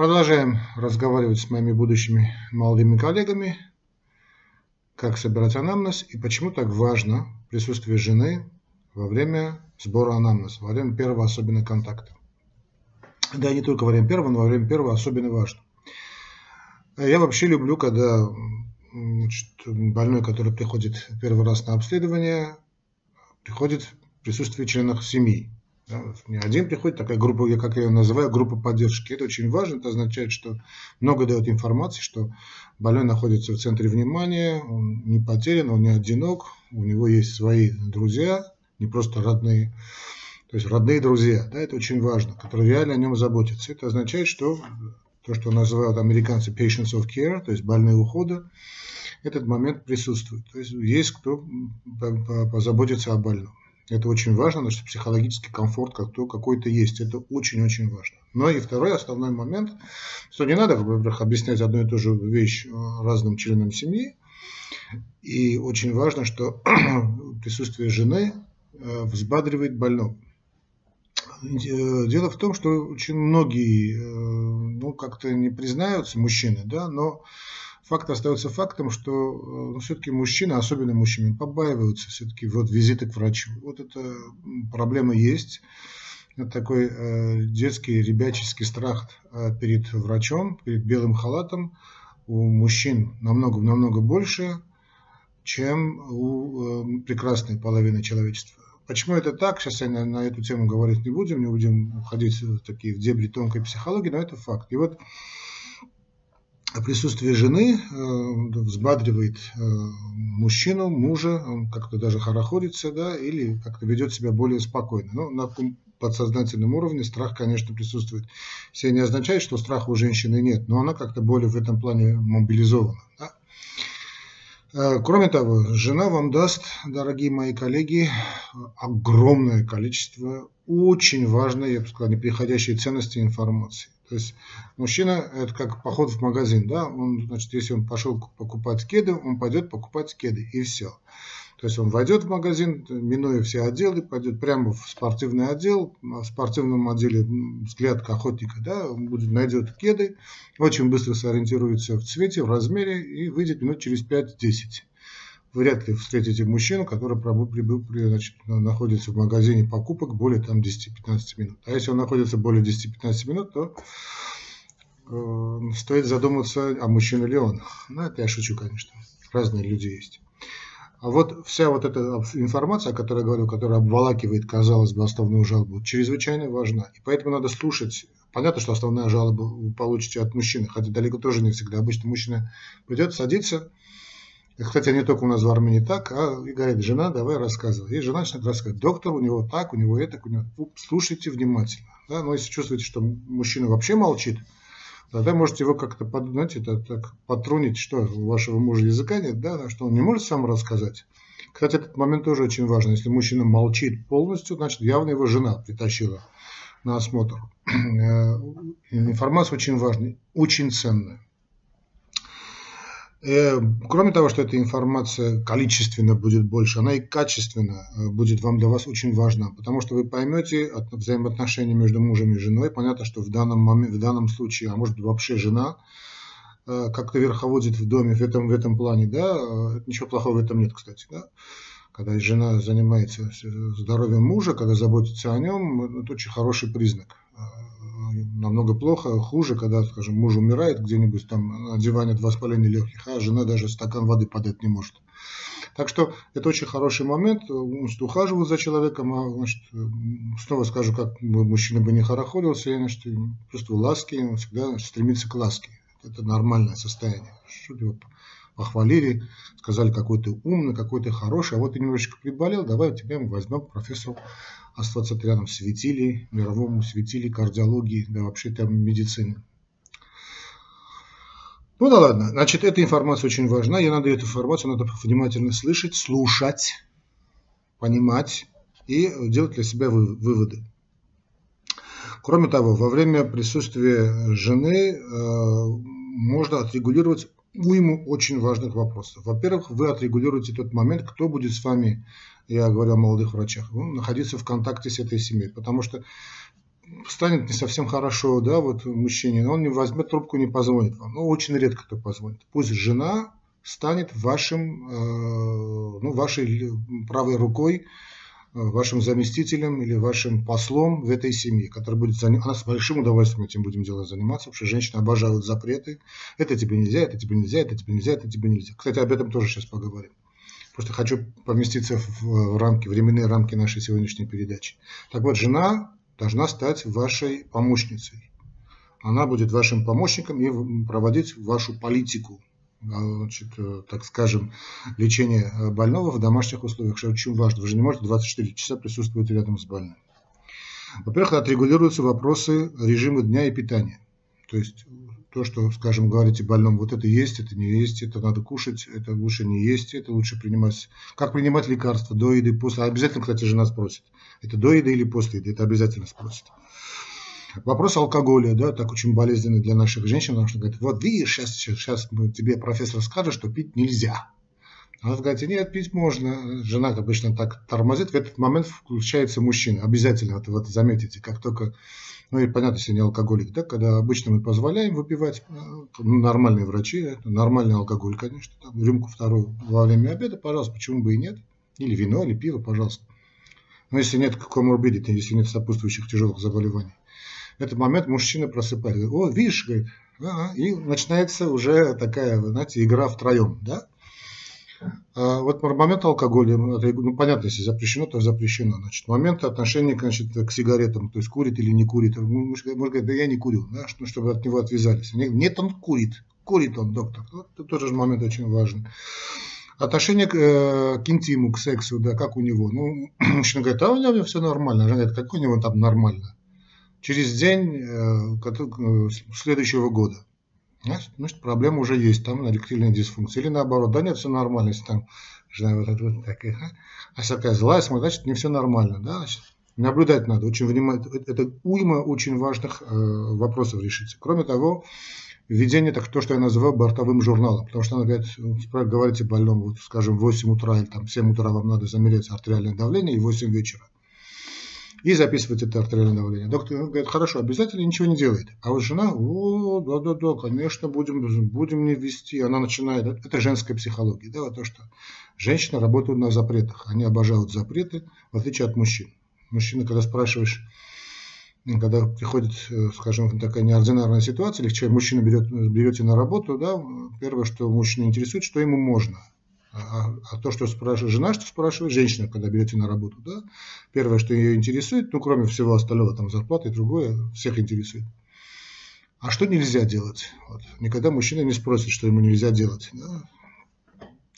Продолжаем разговаривать с моими будущими молодыми коллегами, как собирать анамнез и почему так важно присутствие жены во время сбора анамнеза, во время первого особенно контакта. Да, не только во время первого, но во время первого особенно важно. Я вообще люблю, когда значит, больной, который приходит первый раз на обследование, приходит в присутствии членов семьи. Не один приходит, такая группа, я как я ее называю, группа поддержки. Это очень важно, это означает, что много дает информации, что больной находится в центре внимания, он не потерян, он не одинок, у него есть свои друзья, не просто родные, то есть родные друзья, да, это очень важно, которые реально о нем заботятся. Это означает, что то, что называют американцы patients of care, то есть больные ухода, этот момент присутствует. То есть есть кто позаботится о больном. Это очень важно, что психологический комфорт как то какой-то есть. Это очень-очень важно. Но и второй основной момент, что не надо, во-первых, объяснять одну и ту же вещь э, разным членам семьи. И очень важно, что присутствие жены э, взбадривает больного. Э, дело в том, что очень многие ну, как-то не признаются, мужчины, да, но факт остается фактом, что э, ну, все-таки мужчины, особенно мужчины, побаиваются все-таки вот визита к врачу. Вот эта проблема есть. Это такой э, детский, ребяческий страх э, перед врачом, перед белым халатом у мужчин намного-намного больше, чем у э, прекрасной половины человечества. Почему это так? Сейчас я на, на эту тему говорить не будем, не будем уходить в такие в дебри тонкой психологии, но это факт. И вот присутствие жены э, взбадривает э, мужчину, мужа, он как-то даже хорохорится, да, или как-то ведет себя более спокойно. Но на подсознательном уровне страх, конечно, присутствует. Все не означает, что страха у женщины нет, но она как-то более в этом плане мобилизована. Да? Э, кроме того, жена вам даст, дорогие мои коллеги, огромное количество очень важной, я бы сказал, неприходящей ценности информации. То есть мужчина это как поход в магазин, да, он, значит, если он пошел покупать кеды, он пойдет покупать кеды и все. То есть он войдет в магазин, минуя все отделы, пойдет прямо в спортивный отдел, в спортивном отделе взгляд охотника, да, он будет, найдет кеды, очень быстро сориентируется в цвете, в размере и выйдет минут через 5-10 вряд ли встретите мужчину, который значит, находится в магазине покупок более там, 10-15 минут. А если он находится более 10-15 минут, то э, стоит задуматься, а мужчина ли он. Ну, это я шучу, конечно. Разные люди есть. А вот вся вот эта информация, о которой я говорю, которая обволакивает, казалось бы, основную жалобу, чрезвычайно важна. И поэтому надо слушать. Понятно, что основная жалоба вы получите от мужчины, хотя далеко тоже не всегда. Обычно мужчина придет, садится, кстати, не только у нас в Армении так, а и говорит, жена, давай рассказывай. И жена начинает рассказывать, доктор, у него так, у него это, у него... Слушайте внимательно. Да? Но если чувствуете, что мужчина вообще молчит, тогда можете его как-то, знаете, так, так потрунить, что у вашего мужа языка нет, да, что он не может сам рассказать. Кстати, этот момент тоже очень важен. Если мужчина молчит полностью, значит, явно его жена притащила на осмотр. Э, информация очень важная, очень ценная. Э, кроме того, что эта информация количественно будет больше, она и качественно э, будет вам для вас очень важна, потому что вы поймете взаимоотношения между мужем и женой. Понятно, что в данном, момент, в данном случае, а может вообще жена, э, как-то верховодит в доме в этом, в этом плане, да, ничего плохого в этом нет, кстати, да. Когда жена занимается здоровьем мужа, когда заботится о нем, это очень хороший признак намного плохо, хуже, когда, скажем, муж умирает где-нибудь там на диване два половиной легких, а жена даже стакан воды подать не может. Так что это очень хороший момент, значит, ухаживаю за человеком, а, значит, снова скажу, как мужчина бы не хорохорился, значит, чувствую ласки, он всегда значит, стремится к ласке. Это нормальное состояние. Что похвалили, сказали, какой ты умный, какой ты хороший, а вот ты немножечко приболел, давай тебя возьмем профессору рядом светили, мировому светили кардиологии, да вообще там медицины. Ну да ладно, значит, эта информация очень важна, я надо эту информацию надо внимательно слышать, слушать, понимать и делать для себя выводы. Кроме того, во время присутствия жены э, можно отрегулировать уйму очень важных вопросов. Во-первых, вы отрегулируете тот момент, кто будет с вами, я говорю о молодых врачах, ну, находиться в контакте с этой семьей. Потому что станет не совсем хорошо, да, вот мужчине, он не возьмет трубку, не позвонит вам. Ну, очень редко кто позвонит. Пусть жена станет вашим, э, ну, вашей правой рукой, вашим заместителем или вашим послом в этой семье, который будет заниматься, она с большим удовольствием этим будем делать заниматься, потому что женщины обожают запреты. Это тебе нельзя, это тебе нельзя, это тебе нельзя, это тебе нельзя. Кстати, об этом тоже сейчас поговорим. Просто хочу поместиться в рамки, временные рамки нашей сегодняшней передачи. Так вот, жена должна стать вашей помощницей. Она будет вашим помощником и проводить вашу политику, значит, э, так скажем, лечение больного в домашних условиях, что очень важно. Вы же не можете 24 часа присутствовать рядом с больным. Во-первых, отрегулируются вопросы режима дня и питания. То есть то, что, скажем, говорите больному, вот это есть, это не есть, это надо кушать, это лучше не есть, это лучше принимать. Как принимать лекарства до еды, после. Обязательно, кстати, жена спросит, это до еды или после еды, это обязательно спросит. Вопрос алкоголя, да, так очень болезненный для наших женщин, потому что говорит, вот видишь, сейчас, сейчас тебе профессор скажет, что пить нельзя. Она говорит, нет, пить можно. Жена обычно так тормозит, в этот момент включается мужчина. Обязательно вот, вот заметите, как только ну и понятно, если не алкоголик, да, когда обычно мы позволяем выпивать, э, ну, нормальные врачи, нормальный алкоголь, конечно, там, рюмку вторую во время обеда, пожалуйста, почему бы и нет, или вино, или пиво, пожалуйста. Но если нет коморбидити, если нет сопутствующих тяжелых заболеваний. Этот момент мужчина просыпается, о, видишь, говорит, ага, и начинается уже такая, знаете, игра втроем, да, а вот момент алкоголя, ну, ну, понятно, если запрещено, то запрещено. Значит, момент отношения значит, к сигаретам, то есть курит или не курит. Может говорить, да я не курю, да, чтобы от него отвязались. Нет, он курит. Курит он, доктор. Вот это тоже момент очень важный. Отношение к, э, к интиму, к сексу, да, как у него. Ну, мужчина говорит, а у него все нормально. Жена говорит, как у него там нормально? Через день э, э следующего года. Значит, проблема уже есть, там эректильная дисфункция. Или наоборот, да нет, все нормально, если там жена вот, вот, вот такая, а? а такая злая, значит, не все нормально, да, значит, наблюдать надо, очень внимательно, это уйма очень важных э, вопросов решится. Кроме того, введение, так то, что я называю бортовым журналом, потому что она говорит, говорите больному, вот, скажем, в 8 утра или там в 7 утра вам надо замерять артериальное давление и в 8 вечера и записывать это артериальное давление. Доктор говорит, хорошо, обязательно ничего не делает. А вот жена, о, да-да-да, конечно, будем, будем не вести. Она начинает, это женская психология, да, вот то, что женщины работают на запретах. Они обожают запреты, в отличие от мужчин. Мужчина, когда спрашиваешь, когда приходит, э, скажем, такая неординарная ситуация, или человек, мужчина берет, берете на работу, да, первое, что мужчину интересует, что ему можно – а, а то, что спрашивает жена, что спрашивает женщина, когда берете на работу, да, первое, что ее интересует, ну, кроме всего остального, там, зарплаты и другое, всех интересует. А что нельзя делать? Вот. Никогда мужчина не спросит, что ему нельзя делать. Да?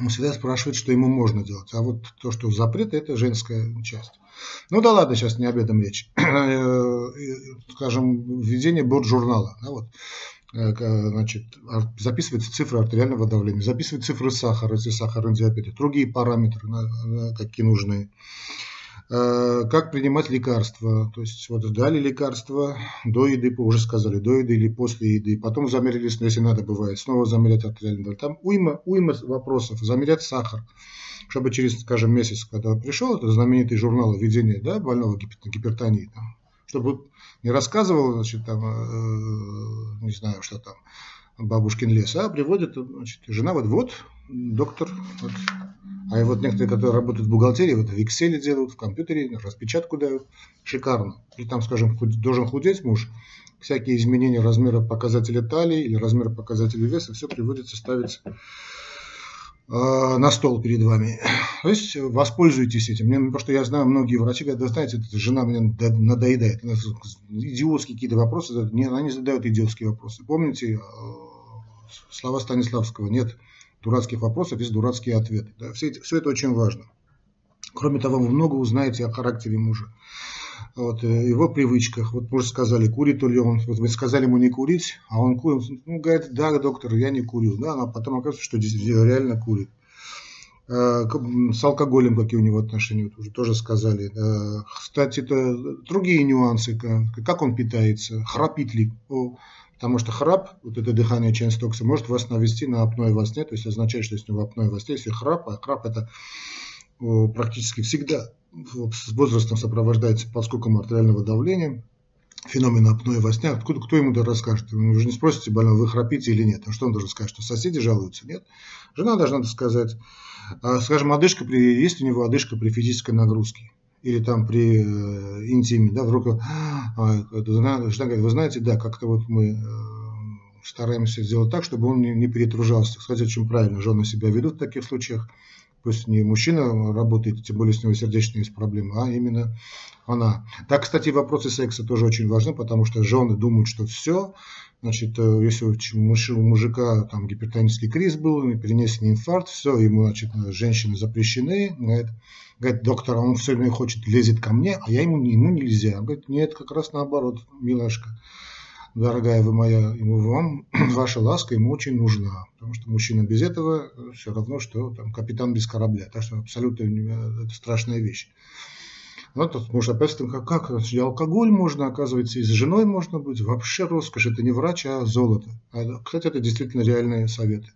Он всегда спрашивает, что ему можно делать. А вот то, что запрет, это женская часть. Ну да ладно, сейчас не об этом речь. Э, скажем, введение борт-журнала. Да, вот. Э, значит, записывать цифры артериального давления, записывать цифры сахара, если сахарный диабет, другие параметры, какие нужны. Э, как принимать лекарства, то есть вот дали лекарства до еды, уже сказали, до еды или после еды, потом замерили, если надо бывает, снова замерять артериальный давление. Там уйма, уйма вопросов, замерять сахар, чтобы через, скажем, месяц, когда пришел этот знаменитый журнал введения да, больного гипертонии, чтобы не рассказывал, значит, там, э, не знаю, что там, бабушкин лес, а приводит, значит, жена вот, вот, доктор, вот. а вот некоторые, которые работают в бухгалтерии, вот в Excel делают, в компьютере, распечатку дают, шикарно. И там, скажем, должен худеть муж, всякие изменения размера показателя талии или размера показателя веса, все приводится, ставится Э, на стол перед вами. То есть воспользуйтесь этим. Мне, потому что я знаю, многие врачи говорят, да знаете, жена мне надоедает. Идиотские какие-то вопросы, она не задает идиотские вопросы. Помните э, слова Станиславского, нет дурацких вопросов, есть дурацкие ответы. Да? Все, все это очень важно. Кроме того, вы много узнаете о характере мужа вот, э, его привычках. Вот мы сказали, курит ли он. Вот мы сказали ему не курить, а он курит. Ну, говорит, да, доктор, я не курю. Да, а потом оказывается, что реально курит. Э, с алкоголем какие у него отношения, вот уже тоже сказали. Э, кстати, это другие нюансы, как он питается, храпит ли. Потому что храп, вот это дыхание ченстокса, может вас навести на апноэ во сне, то есть означает, что если у него апноэ во сне, если храп, а храп это практически всегда с возрастом сопровождается подскоком артериального давления, феномен апноэ во сне, откуда, кто ему это расскажет? Вы же не спросите больного, вы храпите или нет. А что он должен сказать? Что соседи жалуются? Нет. Жена должна сказать, а, скажем, одышка при, есть у него одышка при физической нагрузке или там при э, интиме, да, вдруг а, жена, жена говорит, вы знаете, да, как-то вот мы э, стараемся сделать так, чтобы он не, не перетружался. Кстати, очень правильно жены себя ведут в таких случаях. Пусть не мужчина работает, тем более с него сердечные есть проблемы, а именно она. Так, кстати, вопросы секса тоже очень важны, потому что жены думают, что все, значит, э, если у мужика там гипертонический криз был, перенесенный инфаркт, все, ему, значит, женщины запрещены, говорит, говорит, доктор, он все время хочет, лезет ко мне, а я ему, ему нельзя. Говорит, нет, как раз наоборот, милашка, дорогая вы моя, ему, вам ваша ласка ему очень нужна, потому что мужчина без этого все равно, что там, капитан без корабля, так что абсолютно это страшная вещь. Ну, тут можно опять как, как и алкоголь можно, оказывается, и с женой можно быть. Вообще роскошь, это не врач, а золото. А, кстати, это действительно реальные советы.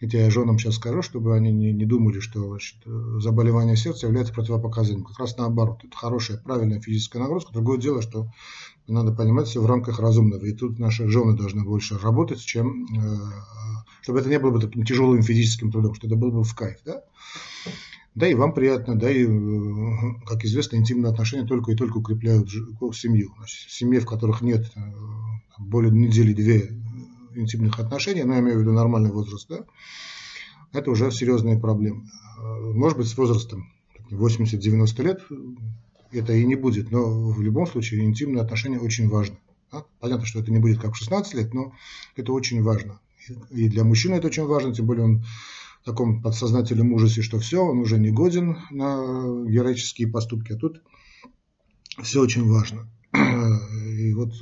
Хотя я женам сейчас скажу, чтобы они не, не думали, что значит, заболевание сердца является противопоказанием. Как раз наоборот. Это хорошая, правильная физическая нагрузка. Другое дело, что надо понимать все в рамках разумного. И тут наши жены должны больше работать, чем э, чтобы это не было бы таким тяжелым физическим трудом, что это было бы в кайф. Да? Да и вам приятно, да и, э, как известно, интимные отношения только и только укрепляют семью. Значит, в семье, в которых нет э, более недели-две интимных отношений, но я имею в виду нормальный возраст, да, это уже серьезные проблемы. Может быть, с возрастом 80-90 лет это и не будет, но в любом случае интимные отношения очень важны. Да? Понятно, что это не будет как в 16 лет, но это очень важно. И для мужчины это очень важно, тем более он в таком подсознательном ужасе, что все, он уже не годен на героические поступки, а тут все очень важно вот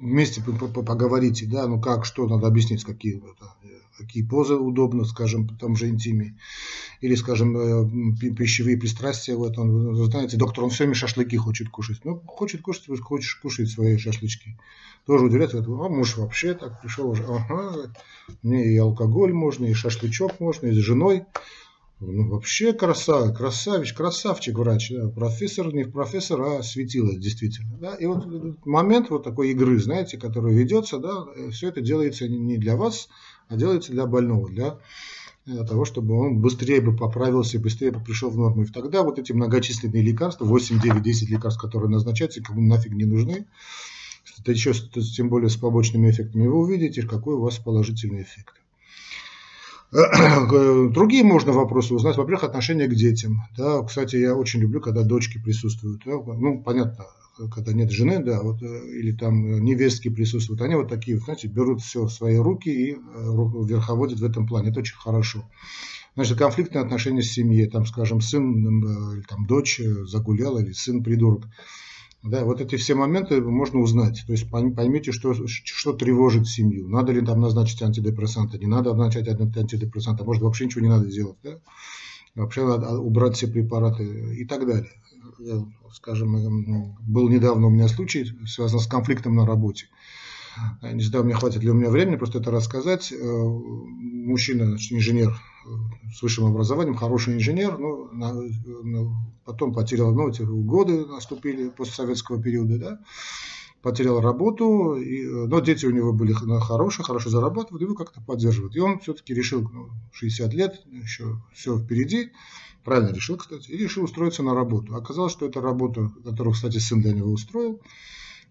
вместе поговорите, да, ну как, что, надо объяснить, какие, какие позы удобно, скажем, в том же интиме, или, скажем, э, пищевые пристрастия, вот он, знаете, доктор, он все время шашлыки хочет кушать, ну, хочет кушать, хочешь кушать свои шашлычки, тоже удивляется, а муж вообще так пришел уже, ага, мне и алкоголь можно, и шашлычок можно, и с женой, ну, вообще краса, красавич, красавчик врач, да, профессор, не профессор, а светило, действительно. Да. И вот момент вот такой игры, знаете, который ведется, да, все это делается не для вас, а делается для больного, для э, того, чтобы он быстрее бы поправился, быстрее бы пришел в норму. И тогда вот эти многочисленные лекарства, 8, 9, 10 лекарств, которые назначаются, кому нафиг не нужны, это еще тем более с побочными эффектами, вы увидите, какой у вас положительный эффект. Другие можно вопросы узнать. Во-первых, отношение к детям. Да, кстати, я очень люблю, когда дочки присутствуют. Ну, понятно, когда нет жены, да, вот, э, или там невестки присутствуют. Они вот такие, знаете, берут все в свои руки и э, верховодят в этом плане. Это очень хорошо. Значит, конфликтные отношения с семьей. Там, скажем, сын э, или там дочь загуляла, или сын придурок. Да, вот эти все моменты можно узнать. То есть поймите, что, что тревожит семью. Надо ли там назначить антидепрессанты, не надо назначать антидепрессанты, может вообще ничего не надо делать. Да? Вообще надо убрать все препараты и так далее. Скажем, был недавно у меня случай, связанный с конфликтом на работе. Не знаю, мне хватит ли у меня времени просто это рассказать. Э, мужчина, инженер э, с высшим образованием, хороший инженер, но потом потерял, ну, эти годы наступили после советского периода, да, потерял работу, и, э, но дети у него были хорошие, хорошо зарабатывают, его как-то поддерживают. И он все-таки решил, ну, 60 лет, еще все впереди, правильно решил, кстати, и решил устроиться на работу. Оказалось, что это работа, которую, кстати, сын для него устроил,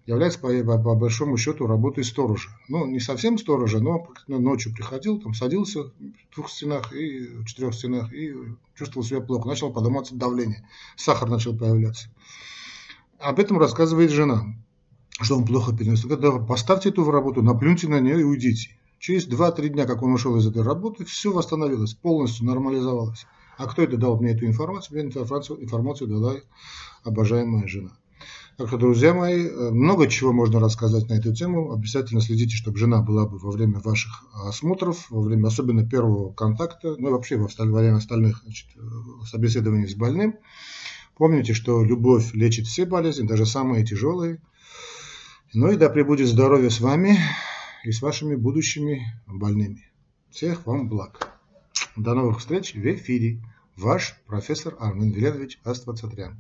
является по, по, по большому счету работой сторожа. Ну, не совсем сторожа, но ночью приходил, там садился в двух стенах и в четырех стенах и чувствовал себя плохо. Начал подниматься давление, сахар начал появляться. Об этом рассказывает жена, что он плохо перенес. Когда поставьте эту работу, наплюньте на нее и уйдите. Через 2-3 дня, как он ушел из этой работы, все восстановилось, полностью нормализовалось. А кто это дал мне эту информацию? Мне информацию, информацию дала обожаемая жена. Так что, друзья мои, э, много чего можно рассказать на эту тему. Обязательно следите, чтобы жена была бы во время ваших осмотров, во время особенно первого контакта, ну и вообще во время остальных значит, э, собеседований с больным. Помните, что любовь лечит все болезни, даже самые тяжелые. Ну и да пребудет здоровье с вами и с вашими будущими больными. Всех вам благ. До новых встреч в эфире. Ваш профессор Армен Веленович Аствацатрян.